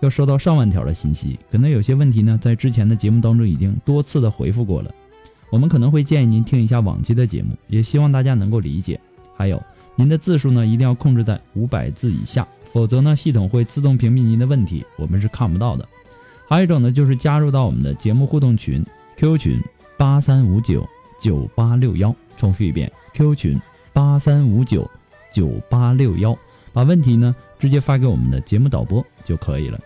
要收到上万条的信息，可能有些问题呢，在之前的节目当中已经多次的回复过了。我们可能会建议您听一下往期的节目，也希望大家能够理解。还有，您的字数呢，一定要控制在五百字以下，否则呢，系统会自动屏蔽您的问题，我们是看不到的。还有一种呢，就是加入到我们的节目互动群 Q 群八三五九九八六幺，重复一遍 Q 群八三五九九八六幺，把问题呢直接发给我们的节目导播就可以了。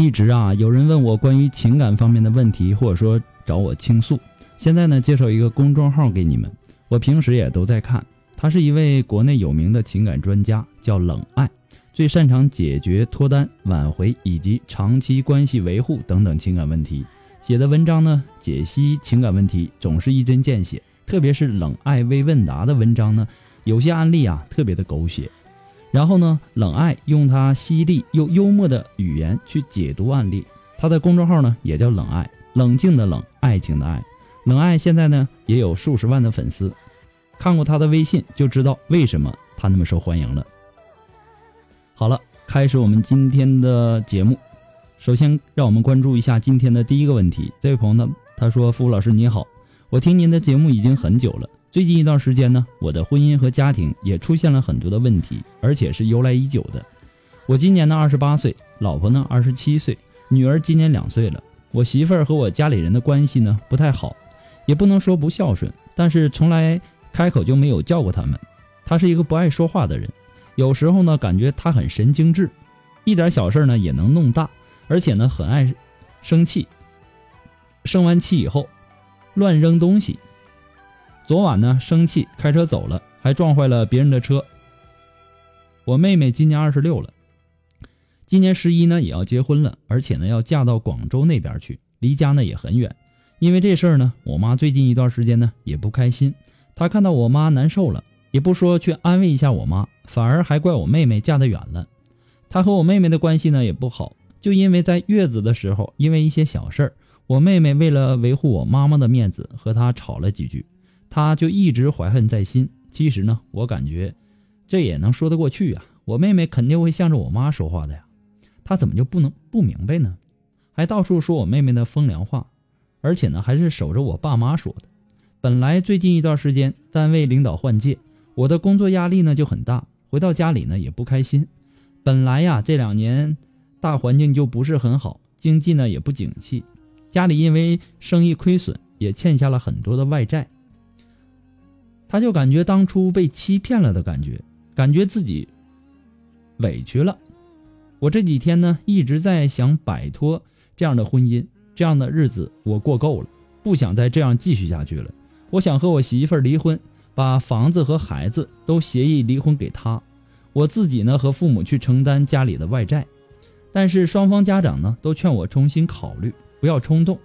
一直啊，有人问我关于情感方面的问题，或者说找我倾诉。现在呢，介绍一个公众号给你们，我平时也都在看。他是一位国内有名的情感专家，叫冷爱，最擅长解决脱单、挽回以及长期关系维护等等情感问题。写的文章呢，解析情感问题总是一针见血，特别是冷爱微问答的文章呢，有些案例啊，特别的狗血。然后呢，冷爱用他犀利又幽默的语言去解读案例。他的公众号呢也叫冷爱，冷静的冷，爱情的爱。冷爱现在呢也有数十万的粉丝，看过他的微信就知道为什么他那么受欢迎了。好了，开始我们今天的节目。首先，让我们关注一下今天的第一个问题。这位朋友呢，他说：“付老师你好，我听您的节目已经很久了。”最近一段时间呢，我的婚姻和家庭也出现了很多的问题，而且是由来已久的。我今年呢二十八岁，老婆呢二十七岁，女儿今年两岁了。我媳妇儿和我家里人的关系呢不太好，也不能说不孝顺，但是从来开口就没有叫过他们。她是一个不爱说话的人，有时候呢感觉她很神经质，一点小事呢也能弄大，而且呢很爱生气，生完气以后乱扔东西。昨晚呢，生气开车走了，还撞坏了别人的车。我妹妹今年二十六了，今年十一呢也要结婚了，而且呢要嫁到广州那边去，离家呢也很远。因为这事儿呢，我妈最近一段时间呢也不开心。她看到我妈难受了，也不说去安慰一下我妈，反而还怪我妹妹嫁得远了。她和我妹妹的关系呢也不好，就因为在月子的时候，因为一些小事儿，我妹妹为了维护我妈妈的面子，和她吵了几句。他就一直怀恨在心。其实呢，我感觉这也能说得过去啊。我妹妹肯定会向着我妈说话的呀，她怎么就不能不明白呢？还到处说我妹妹的风凉话，而且呢，还是守着我爸妈说的。本来最近一段时间单位领导换届，我的工作压力呢就很大，回到家里呢也不开心。本来呀，这两年大环境就不是很好，经济呢也不景气，家里因为生意亏损，也欠下了很多的外债。他就感觉当初被欺骗了的感觉，感觉自己委屈了。我这几天呢一直在想摆脱这样的婚姻，这样的日子我过够了，不想再这样继续下去了。我想和我媳妇儿离婚，把房子和孩子都协议离婚给他，我自己呢和父母去承担家里的外债。但是双方家长呢都劝我重新考虑，不要冲动。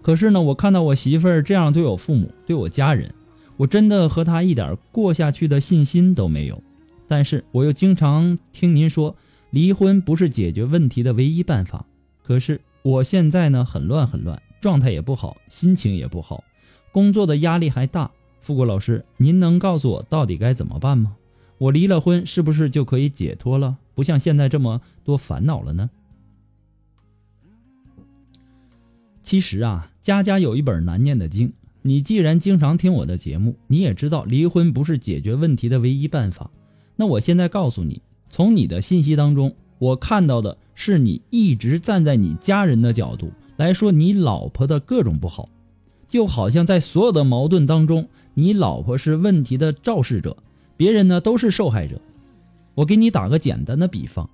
可是呢，我看到我媳妇儿这样对我父母，对我家人。我真的和他一点过下去的信心都没有，但是我又经常听您说离婚不是解决问题的唯一办法。可是我现在呢很乱很乱，状态也不好，心情也不好，工作的压力还大。富国老师，您能告诉我到底该怎么办吗？我离了婚是不是就可以解脱了？不像现在这么多烦恼了呢？其实啊，家家有一本难念的经。你既然经常听我的节目，你也知道离婚不是解决问题的唯一办法。那我现在告诉你，从你的信息当中，我看到的是你一直站在你家人的角度来说你老婆的各种不好，就好像在所有的矛盾当中，你老婆是问题的肇事者，别人呢都是受害者。我给你打个简单的比方，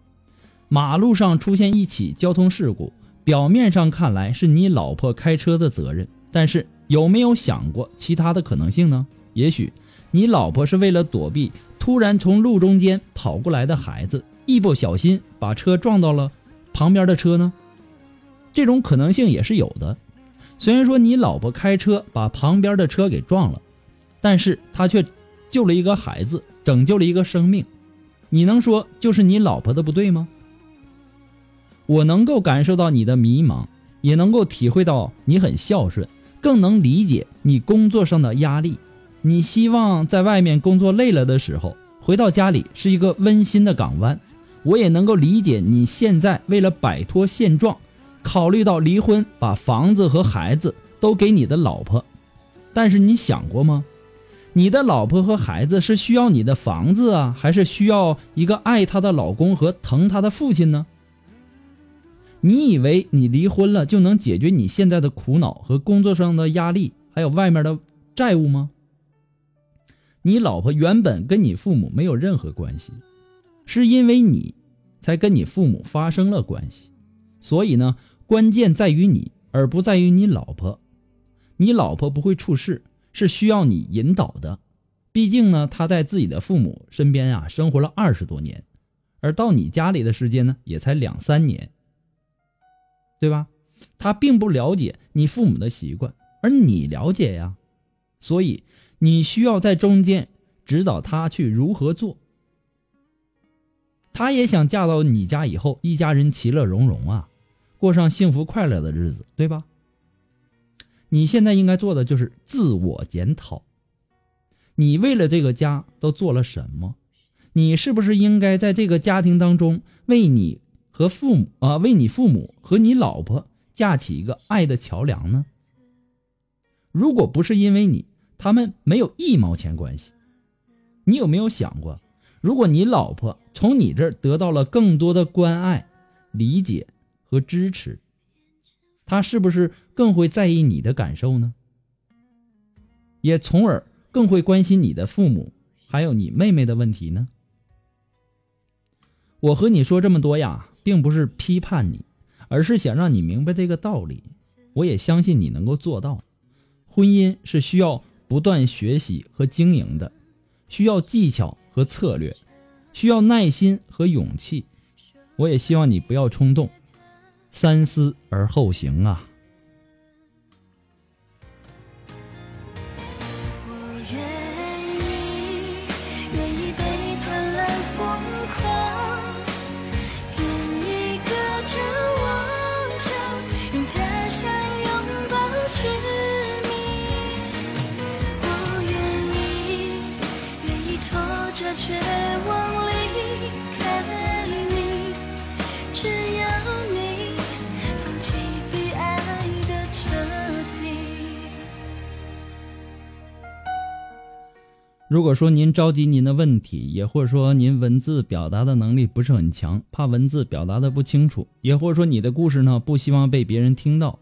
马路上出现一起交通事故，表面上看来是你老婆开车的责任，但是。有没有想过其他的可能性呢？也许你老婆是为了躲避突然从路中间跑过来的孩子，一不小心把车撞到了旁边的车呢？这种可能性也是有的。虽然说你老婆开车把旁边的车给撞了，但是她却救了一个孩子，拯救了一个生命。你能说就是你老婆的不对吗？我能够感受到你的迷茫，也能够体会到你很孝顺。更能理解你工作上的压力，你希望在外面工作累了的时候，回到家里是一个温馨的港湾。我也能够理解你现在为了摆脱现状，考虑到离婚，把房子和孩子都给你的老婆。但是你想过吗？你的老婆和孩子是需要你的房子啊，还是需要一个爱她的老公和疼她的父亲呢？你以为你离婚了就能解决你现在的苦恼和工作上的压力，还有外面的债务吗？你老婆原本跟你父母没有任何关系，是因为你才跟你父母发生了关系，所以呢，关键在于你，而不在于你老婆。你老婆不会处事，是需要你引导的。毕竟呢，她在自己的父母身边啊生活了二十多年，而到你家里的时间呢也才两三年。对吧？他并不了解你父母的习惯，而你了解呀，所以你需要在中间指导他去如何做。他也想嫁到你家以后，一家人其乐融融啊，过上幸福快乐的日子，对吧？你现在应该做的就是自我检讨，你为了这个家都做了什么？你是不是应该在这个家庭当中为你？和父母啊，为你父母和你老婆架起一个爱的桥梁呢？如果不是因为你，他们没有一毛钱关系。你有没有想过，如果你老婆从你这儿得到了更多的关爱、理解和支持，她是不是更会在意你的感受呢？也从而更会关心你的父母还有你妹妹的问题呢？我和你说这么多呀。并不是批判你，而是想让你明白这个道理。我也相信你能够做到。婚姻是需要不断学习和经营的，需要技巧和策略，需要耐心和勇气。我也希望你不要冲动，三思而后行啊。如果说您着急您的问题，也或者说您文字表达的能力不是很强，怕文字表达的不清楚，也或者说你的故事呢不希望被别人听到，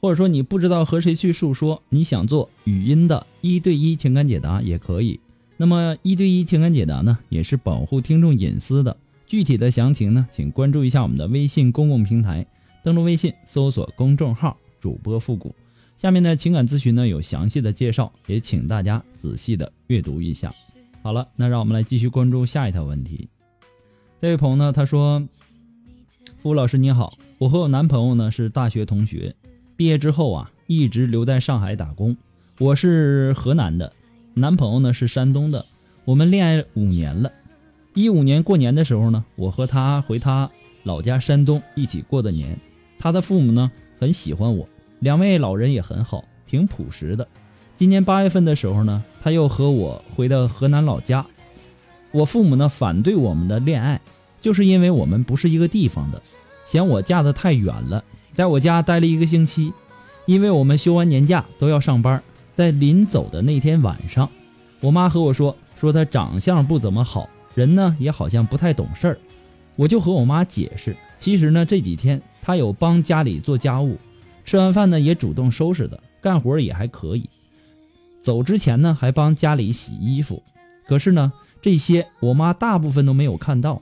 或者说你不知道和谁去诉说，你想做语音的一对一情感解答也可以。那么一对一情感解答呢，也是保护听众隐私的。具体的详情呢，请关注一下我们的微信公共平台，登录微信搜索公众号主播复古。下面的情感咨询呢有详细的介绍，也请大家仔细的阅读一下。好了，那让我们来继续关注下一条问题。这位朋友呢，他说：“付老师你好，我和我男朋友呢是大学同学，毕业之后啊一直留在上海打工。我是河南的，男朋友呢是山东的。我们恋爱五年了，一五年过年的时候呢，我和他回他老家山东一起过的年。他的父母呢很喜欢我。”两位老人也很好，挺朴实的。今年八月份的时候呢，他又和我回到河南老家，我父母呢反对我们的恋爱，就是因为我们不是一个地方的，嫌我嫁得太远了，在我家待了一个星期。因为我们休完年假都要上班，在临走的那天晚上，我妈和我说，说她长相不怎么好，人呢也好像不太懂事儿。我就和我妈解释，其实呢这几天她有帮家里做家务，吃完饭呢也主动收拾的，干活也还可以。走之前呢还帮家里洗衣服，可是呢这些我妈大部分都没有看到，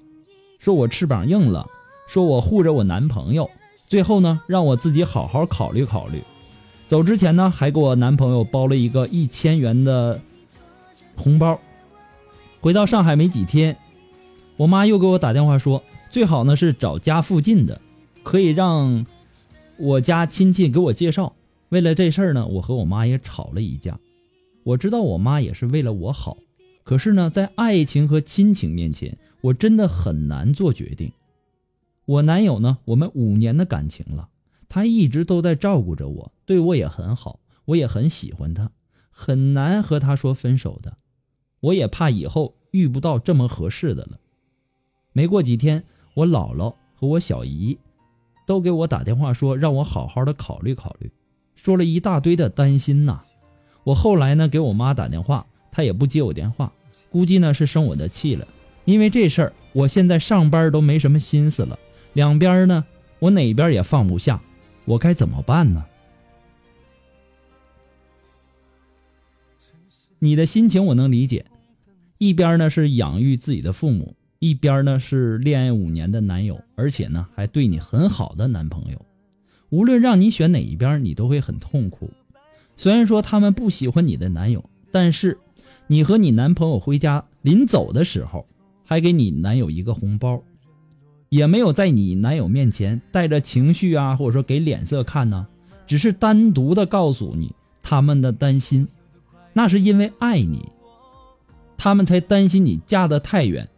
说我翅膀硬了，说我护着我男朋友，最后呢让我自己好好考虑考虑。走之前呢还给我男朋友包了一个一千元的红包。回到上海没几天，我妈又给我打电话说，最好呢是找家附近的，可以让我家亲戚给我介绍。为了这事儿呢，我和我妈也吵了一架。我知道我妈也是为了我好，可是呢，在爱情和亲情面前，我真的很难做决定。我男友呢，我们五年的感情了，他一直都在照顾着我，对我也很好，我也很喜欢他，很难和他说分手的。我也怕以后遇不到这么合适的了。没过几天，我姥姥和我小姨都给我打电话说，让我好好的考虑考虑，说了一大堆的担心呐。我后来呢给我妈打电话，她也不接我电话，估计呢是生我的气了。因为这事儿，我现在上班都没什么心思了，两边呢我哪边也放不下，我该怎么办呢？你的心情我能理解，一边呢是养育自己的父母，一边呢是恋爱五年的男友，而且呢还对你很好的男朋友，无论让你选哪一边，你都会很痛苦。虽然说他们不喜欢你的男友，但是你和你男朋友回家临走的时候，还给你男友一个红包，也没有在你男友面前带着情绪啊，或者说给脸色看呢，只是单独的告诉你他们的担心，那是因为爱你，他们才担心你嫁得太远，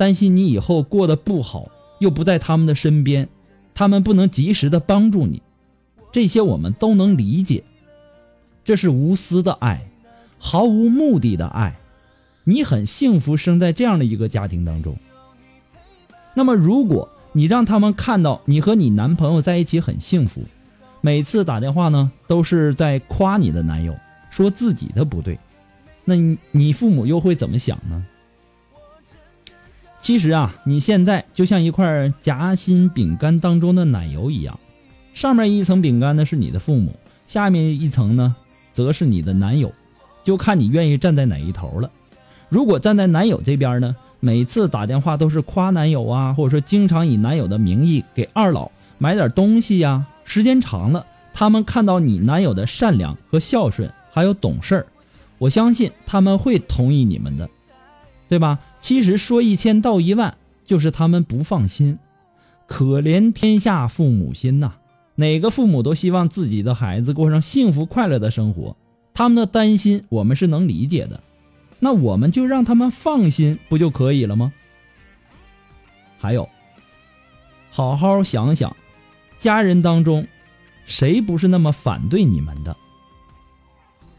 担心你以后过得不好，又不在他们的身边，他们不能及时的帮助你，这些我们都能理解。这是无私的爱，毫无目的的爱。你很幸福，生在这样的一个家庭当中。那么，如果你让他们看到你和你男朋友在一起很幸福，每次打电话呢都是在夸你的男友，说自己的不对，那你你父母又会怎么想呢？其实啊，你现在就像一块夹心饼干当中的奶油一样，上面一层饼干呢是你的父母，下面一层呢。则是你的男友，就看你愿意站在哪一头了。如果站在男友这边呢，每次打电话都是夸男友啊，或者说经常以男友的名义给二老买点东西呀，时间长了，他们看到你男友的善良和孝顺，还有懂事儿，我相信他们会同意你们的，对吧？其实说一千道一万，就是他们不放心。可怜天下父母心呐。哪个父母都希望自己的孩子过上幸福快乐的生活，他们的担心我们是能理解的，那我们就让他们放心不就可以了吗？还有，好好想想，家人当中，谁不是那么反对你们的？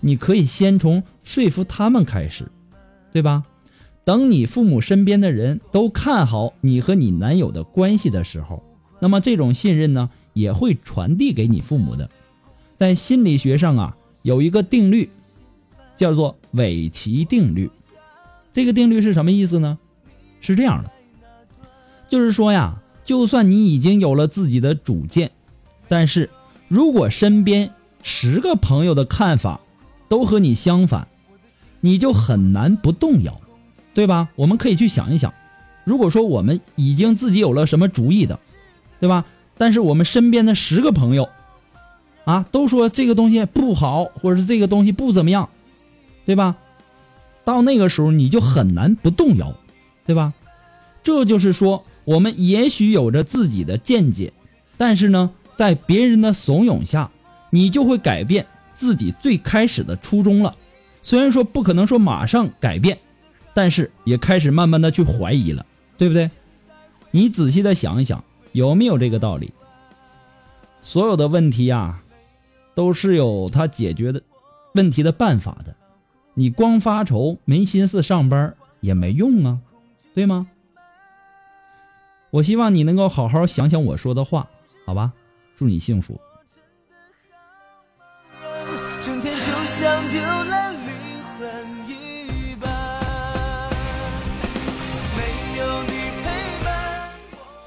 你可以先从说服他们开始，对吧？等你父母身边的人都看好你和你男友的关系的时候，那么这种信任呢？也会传递给你父母的，在心理学上啊，有一个定律，叫做韦奇定律。这个定律是什么意思呢？是这样的，就是说呀，就算你已经有了自己的主见，但是如果身边十个朋友的看法都和你相反，你就很难不动摇，对吧？我们可以去想一想，如果说我们已经自己有了什么主意的，对吧？但是我们身边的十个朋友，啊，都说这个东西不好，或者是这个东西不怎么样，对吧？到那个时候你就很难不动摇，对吧？这就是说，我们也许有着自己的见解，但是呢，在别人的怂恿下，你就会改变自己最开始的初衷了。虽然说不可能说马上改变，但是也开始慢慢的去怀疑了，对不对？你仔细的想一想。有没有这个道理？所有的问题呀，都是有他解决的问题的办法的。你光发愁没心思上班也没用啊，对吗？我希望你能够好好想想我说的话，好吧？祝你幸福。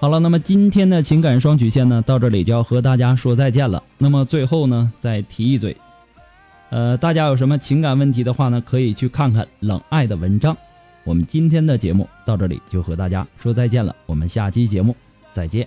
好了，那么今天的情感双曲线呢，到这里就要和大家说再见了。那么最后呢，再提一嘴，呃，大家有什么情感问题的话呢，可以去看看冷爱的文章。我们今天的节目到这里就和大家说再见了，我们下期节目再见。